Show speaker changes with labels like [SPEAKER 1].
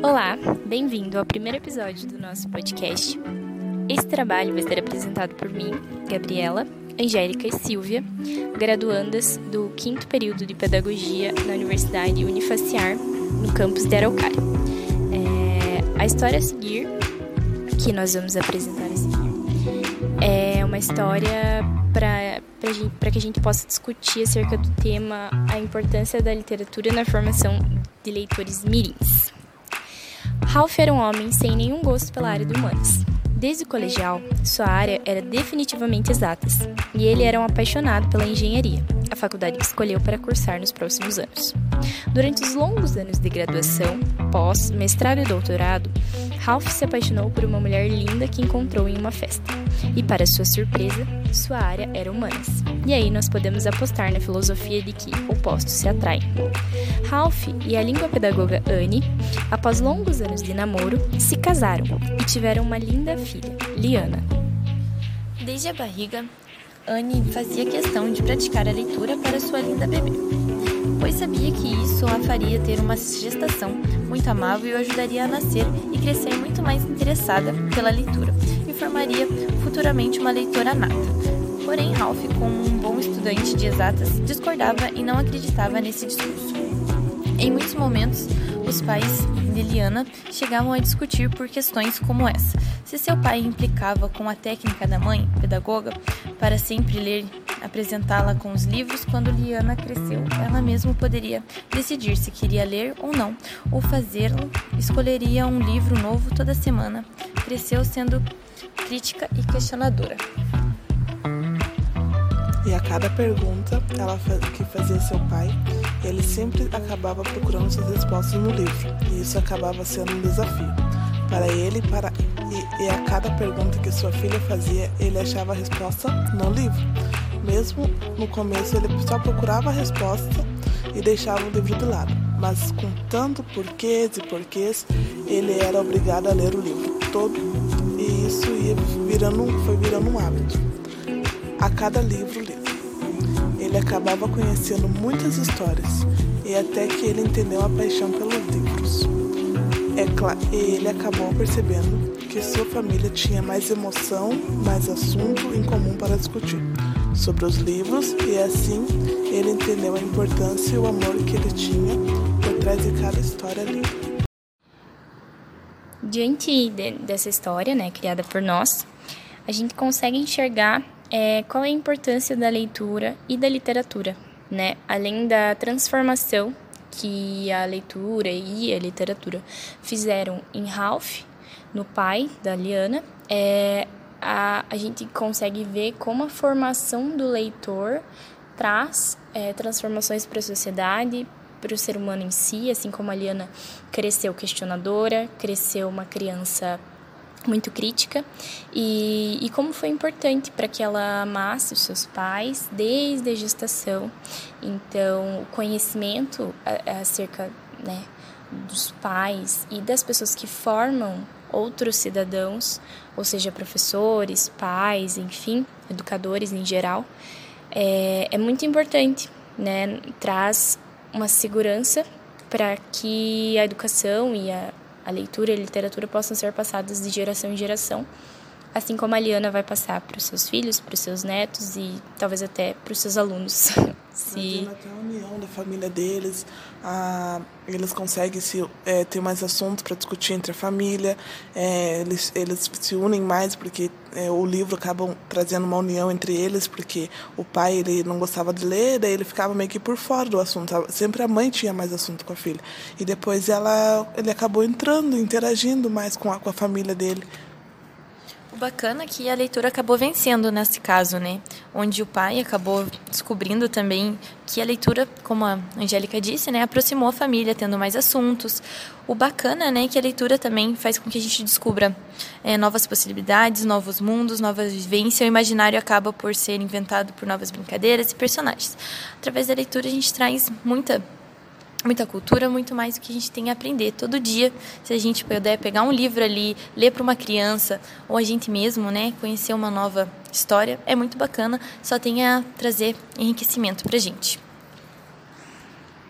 [SPEAKER 1] Olá, bem-vindo ao primeiro episódio do nosso podcast. Esse trabalho vai ser apresentado por mim, Gabriela, Angélica e Silvia, graduandas do quinto período de Pedagogia na Universidade Unifaciar, no campus de Araucária. É, a história a seguir, que nós vamos apresentar a seguir, é uma história para que a gente possa discutir acerca do tema a importância da literatura na formação de leitores mirins. Ralph era um homem sem nenhum gosto pela área de humanas. Desde o colegial, sua área era definitivamente exatas, e ele era um apaixonado pela engenharia, a faculdade que escolheu para cursar nos próximos anos. Durante os longos anos de graduação, pós, mestrado e doutorado, Ralph se apaixonou por uma mulher linda que encontrou em uma festa. E, para sua surpresa, sua área era humanas. E aí nós podemos apostar na filosofia de que opostos se atraem. Ralph e a língua pedagoga Anne, após longos anos de namoro, se casaram e tiveram uma linda filha, Liana.
[SPEAKER 2] Desde a barriga, Anne fazia questão de praticar a leitura para sua linda bebê, pois sabia que isso a faria ter uma gestação muito amável e o ajudaria a nascer e crescer muito mais interessada pela leitura e formaria futuramente uma leitora nata. Porém, Ralph, como um bom estudante de exatas, discordava e não acreditava nesse discurso. Em muitos momentos, os pais de Liana chegavam a discutir por questões como essa. Se seu pai implicava com a técnica da mãe, pedagoga, para sempre ler, apresentá-la com os livros, quando Liana cresceu, ela mesma poderia decidir se queria ler ou não, ou fazê-lo, escolheria um livro novo toda semana. Cresceu sendo crítica e questionadora.
[SPEAKER 3] E a cada pergunta ela que fazia seu pai, ele sempre acabava procurando suas respostas no livro, e isso acabava sendo um desafio para ele para e, e a cada pergunta que sua filha fazia, ele achava a resposta no livro. Mesmo no começo ele só procurava a resposta e deixava o livro de lado, mas com tanto porquês e porquês, ele era obrigado a ler o livro todo e isso ia virando, foi virando um hábito. A cada livro lido ele acabava conhecendo muitas histórias e até que ele entendeu a paixão pelos livros. É claro, ele acabou percebendo que sua família tinha mais emoção, mais assunto em comum para discutir sobre os livros e assim ele entendeu a importância e o amor que ele tinha por trás de cada história lida.
[SPEAKER 1] Diante de, dessa história, né, criada por nós, a gente consegue enxergar é, qual é a importância da leitura e da literatura, né? Além da transformação que a leitura e a literatura fizeram em Ralph, no pai da Liana, é, a, a gente consegue ver como a formação do leitor traz é, transformações para a sociedade, para o ser humano em si, assim como a Liana cresceu questionadora, cresceu uma criança muito crítica e, e como foi importante para que ela amasse os seus pais desde a gestação. Então, o conhecimento acerca né, dos pais e das pessoas que formam outros cidadãos, ou seja, professores, pais, enfim, educadores em geral, é, é muito importante, né? Traz uma segurança para que a educação e a a leitura e a literatura possam ser passadas de geração em geração, assim como a Liana vai passar para os seus filhos, para os seus netos e talvez até para os seus alunos.
[SPEAKER 3] Se... até a união da família deles, a, eles conseguem se, é, ter mais assuntos para discutir entre a família, é, eles, eles se unem mais porque é, o livro acaba trazendo uma união entre eles, porque o pai ele não gostava de ler, daí ele ficava meio que por fora do assunto. Sempre a mãe tinha mais assunto com a filha. E depois ela, ele acabou entrando, interagindo mais com a, com a família dele.
[SPEAKER 2] Bacana que a leitura acabou vencendo nesse caso, né? Onde o pai acabou descobrindo também que a leitura, como a Angélica disse, né, aproximou a família, tendo mais assuntos. O bacana, né, é que a leitura também faz com que a gente descubra é, novas possibilidades, novos mundos, novas vivências. O imaginário acaba por ser inventado por novas brincadeiras e personagens. Através da leitura a gente traz muita muita cultura, muito mais do que a gente tem a aprender todo dia. Se a gente puder pegar um livro ali, ler para uma criança ou a gente mesmo, né, conhecer uma nova história, é muito bacana, só tem a trazer enriquecimento para a gente.